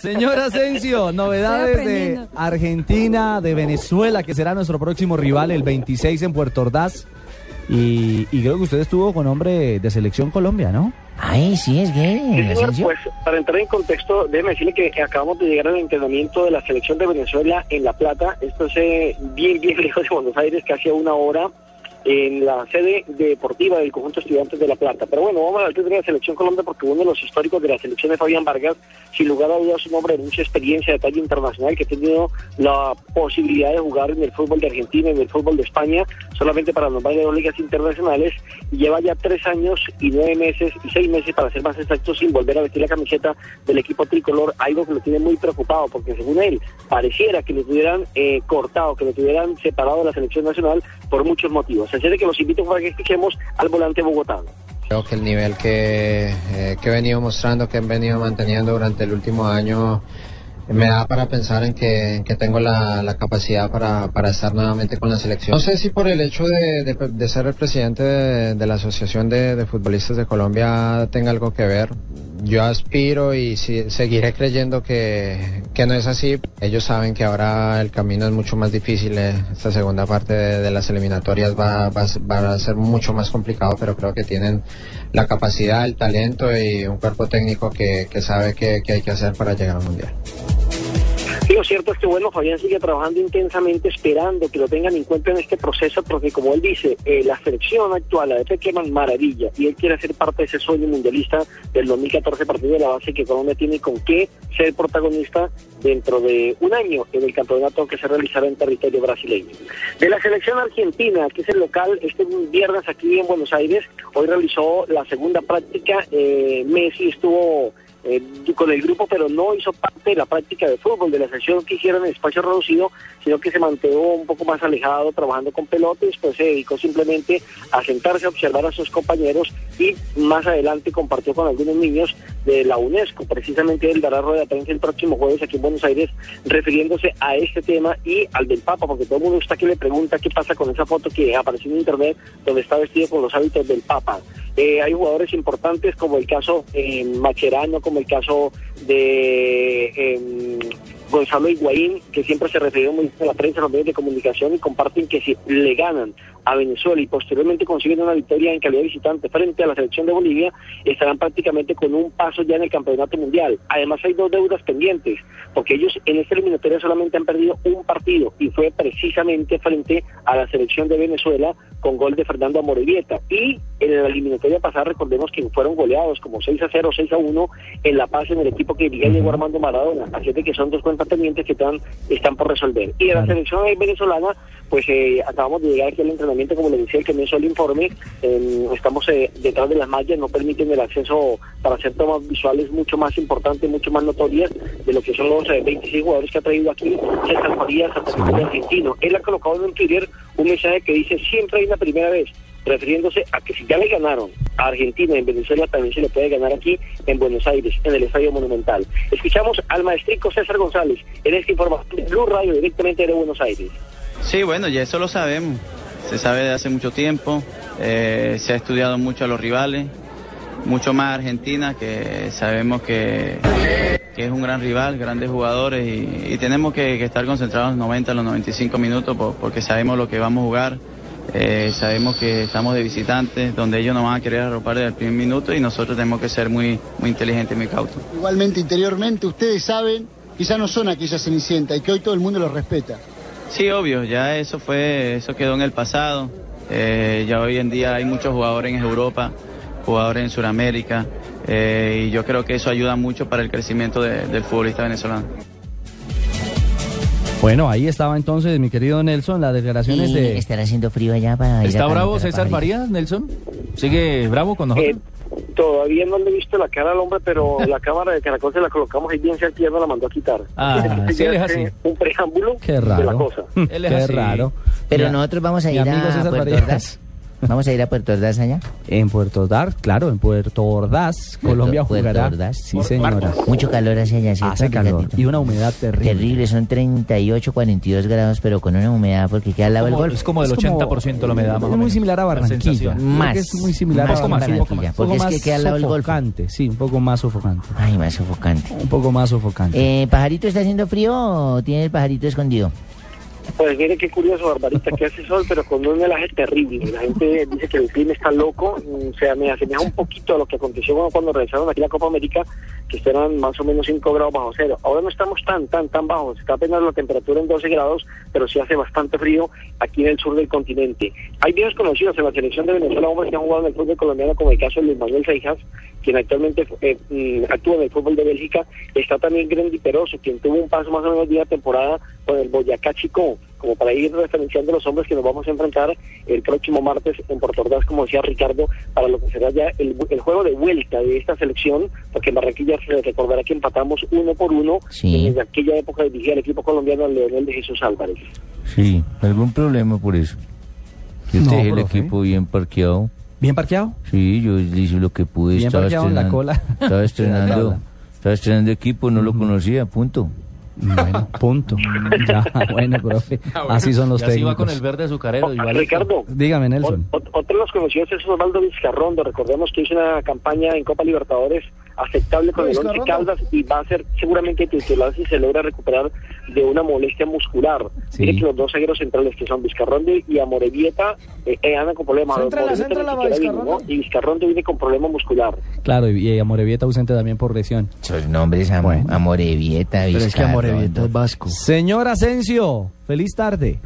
Señor Asensio, novedades de. Argentina, de Venezuela, que será nuestro próximo rival el 26 en Puerto Ordaz. Y, y creo que usted estuvo con hombre de selección Colombia, ¿no? Ay, sí, es Sí, gay. señor, Asensio. pues para entrar en contexto, déjeme decirle que acabamos de llegar al entrenamiento de la selección de Venezuela en La Plata. Esto es eh, bien, bien lejos de Buenos Aires, casi a una hora en la sede deportiva del conjunto estudiantes de La Plata. Pero bueno, vamos al tema de la selección Colombia porque uno de los históricos de la selección de Fabián Vargas, sin lugar a dudas, un hombre de mucha experiencia de talla internacional que ha tenido la posibilidad de jugar en el fútbol de Argentina, en el fútbol de España, solamente para nombrar dos ligas internacionales, y lleva ya tres años y nueve meses y seis meses, para ser más exactos, sin volver a vestir la camiseta del equipo tricolor, algo que lo tiene muy preocupado, porque según él, pareciera que lo tuvieran eh, cortado, que lo tuvieran separado de la selección nacional por muchos motivos. Así que los invito para que escuchemos al volante bogotano. Creo que el nivel que, eh, que he venido mostrando, que he venido manteniendo durante el último año, me da para pensar en que, en que tengo la, la capacidad para, para estar nuevamente con la selección. No sé si por el hecho de, de- de ser el presidente de, de la Asociación de Futbolistas de Colombia tenga algo que ver. Yo aspiro y si- seguiré creyendo que, que no es así. Ellos saben que ahora el camino es mucho más difícil. eh. Esta segunda parte de, las eliminatorias va, va, va a ser mucho más complicado, pero creo que tienen la capacidad, el talento y un cuerpo técnico que, que sabe qué qué hay que hacer para llegar al Mundial. Lo cierto es que, bueno, Fabián sigue trabajando intensamente, esperando que lo tengan en cuenta en este proceso, porque como él dice, eh, la selección actual, la de Pequeman, maravilla, y él quiere ser parte de ese sueño mundialista del 2014 partido de la base que Colombia tiene con qué ser protagonista dentro de un año en el campeonato que se realizará en territorio brasileño. De la selección argentina, que es el local, este viernes aquí en Buenos Aires, hoy realizó la segunda práctica, eh, Messi estuvo eh, con el grupo, pero no hizo parte de la práctica de fútbol de la sesión que hicieron en espacio reducido, sino que se mantuvo un poco más alejado trabajando con pelotas, después se dedicó simplemente a sentarse a observar a sus compañeros y más adelante compartió con algunos niños de la UNESCO. Precisamente él dará rueda de el próximo jueves aquí en Buenos Aires refiriéndose a este tema y al del Papa, porque todo el mundo está que le pregunta qué pasa con esa foto que apareció en internet donde está vestido con los hábitos del Papa. Eh, hay jugadores importantes como el caso eh, Macherano, como el caso de eh, Gonzalo Higuaín, que siempre se refirió muy bien a la prensa, a los medios de comunicación y comparten que si le ganan a Venezuela y posteriormente consiguen una victoria en calidad de visitante frente a la selección de Bolivia, estarán prácticamente con un paso ya en el campeonato mundial. Además hay dos deudas pendientes, porque ellos en esta eliminatoria solamente han perdido un partido y fue precisamente frente a la selección de Venezuela con gol de Fernando Amorebieta. Y en la eliminatoria pasada recordemos que fueron goleados como 6 a 0, 6 a 1 en La Paz en el equipo que dirigía Diego Armando Maradona. Así de que son dos cuentas pendientes que están, están por resolver. Y de la selección venezolana, pues eh, acabamos de llegar aquí al entrenamiento, como le decía el que me hizo el informe, eh, estamos eh, detrás de las mallas, no permiten el acceso para hacer tomas visuales mucho más importantes, mucho más notorias de lo que son los eh, 26 jugadores que ha traído aquí César Farías, atacante argentino. Él ha colocado en un Twitter un mensaje que dice, siempre hay una primera vez, refiriéndose a que si ya le ganaron a Argentina en Venezuela, también se le puede ganar aquí en Buenos Aires, en el Estadio Monumental. Escuchamos al maestrico César González en esta información Blue Radio directamente de Buenos Aires. Sí, bueno, ya eso lo sabemos. Se sabe de hace mucho tiempo. eh, se ha estudiado mucho a los rivales, mucho más Argentina, que sabemos que, que es un gran rival, grandes jugadores y, tenemos que, estar concentrados los 90, los 95 minutos por- porque sabemos lo que vamos a jugar. Eh, sabemos que estamos de visitantes, donde ellos nos van a querer arropar desde el primer minuto y nosotros tenemos que ser muy, muy inteligentes y muy cautos. Igualmente interiormente ustedes saben, quizá no son aquella cenicienta y que hoy todo el mundo los respeta. Sí, obvio, ya eso fue, eso quedó en el pasado. Eh, ya hoy en día hay muchos jugadores en Europa, jugadores en Sudamérica, eh, y yo creo que eso ayuda mucho para el crecimiento de- del futbolista venezolano. Bueno, ahí estaba entonces mi querido Nelson, las declaraciones Y de... estará haciendo frío allá para ¿Está bravo César. Farías, Nelson? ¿Sigue bravo con nosotros? Eh, todavía no le he visto la cara al hombre, pero la cámara de Caracol se la colocamos ahí bien cerquilla, no la mandó a quitar. Ah, sí, él es así. Un preámbulo Qué de la raro. cosa. Él es Qué así. raro. Pero nosotros vamos a ir a César Puerto Farías. Ordaz. Vamos a ir a Puerto Ordaz allá. En Puerto Ordaz, claro, en Puerto Ordaz, Colombia Puerto jugará. Ordaz. Sí, señora. Mucho calor hacia allá, ¿cierto, Hace calor Ricardito? y una humedad terrible. Terrible, son 38, 42 grados, pero con una humedad porque queda al lado del golfo. es como del Es como- 80% la humedad, más Es muy similar a La Barranquilla. Más, Es muy similar más a Barranquilla. Poco porque es más que queda al lado del golfo. sofocante, sí, un poco más sofocante. Ay, más sofocante. Un poco más sofocante. Eh, ¿Pajarito está haciendo frío o tiene el pajarito escondido? Pues mire qué curioso, Barbarita, que hace sol, pero con un helaje terrible. La gente dice que el clima está loco. mm, O sea, me asemeja un poquito a lo que aconteció cuando- realizaron aquí la Copa América, que estaban más o menos 5 grados bajo cero. Ahora no estamos tan, tan, tan bajos. Está apenas la temperatura en 12 grados, pero sí hace bastante frío aquí en el sur del continente. Hay viejos conocidos en la selección de Venezuela, hombres que han jugado en el fútbol colombiano, como el caso de Luis Manuel Seijas, quien actualmente eh, mm, actúa en el fútbol de Bélgica. Está también Grendy Peroso, quien tuvo un paso más o menos de una temporada con el Boyacá Chico, como para ir referenciando los hombres que nos vamos a enfrentar el próximo martes en Puerto Ordaz, como decía Ricardo, para lo que será ya el, el juego de vuelta de esta selección, porque en Barranquilla se recordará que empatamos uno por uno Sí. desde aquella época dirigía el equipo colombiano al Leonel de Jesús Álvarez. Sí, algún problema por eso. Yo No, dejé el equipo bien parqueado. ¿Bien parqueado? Sí, yo hice lo que pude. Bien estaba parqueado en la estrenando- cola. Estaba estrenando, estaba estrenando equipo, no lo conocía, punto. Bueno, punto. Ya, bueno, profe. Así son los Y así va técnicos. con el verde azucarero. igualito. Ricardo, Dígame, Nelson. Ot- ot- Otro de los conocidos es Osvaldo Vizcarrondo. Recordemos que hizo una campaña en Copa Libertadores aceptable con el Once Caldas y va a ser seguramente titular si se logra recuperar de una molestia muscular. Sí. Mire que los dos zagueros centrales que son Vizcarrondo y Amorevieta eh, eh, andan con problemas. Y Vizcarrondo viene con problema muscular. Claro, y, y Amorevieta ausente también por lesión. Esos nombres, am Bueno. Amorevieta, Vizcarrondo. Amorevieta es vasco. Señor Asensio, feliz tarde.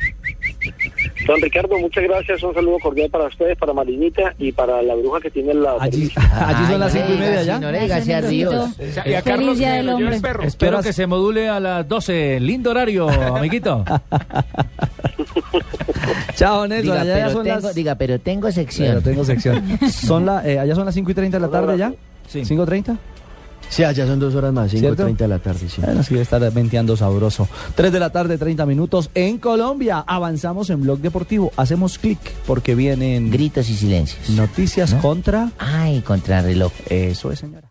Don Ricardo, muchas gracias. Un saludo cordial para ustedes, para Marinita y para la bruja que tiene la... Allí, allí son las cinco y media ya. No le diga así a Ríos. Y a Feliz Día del Hombre. Espero que se module a las 12. Lindo horario, amiguito. Chao, Nelson. Diga, allá ya pero son tengo, las... diga, pero tengo Pero sección. tengo sección. Son la, eh, allá son las 5 y 30 de la tarde ya. Sí. ¿5.30? Sí, allá son dos horas más, ¿Cierto? 5.30 de la tarde, sí. Bueno, sí debe estar venteando sabroso. 3 de la tarde, 30 minutos en Colombia. Avanzamos en Blog Deportivo. Hacemos clic porque vienen Gritos y silencios. noticias ¿No? contra... Ay, contrarreloj. Eso es, señora.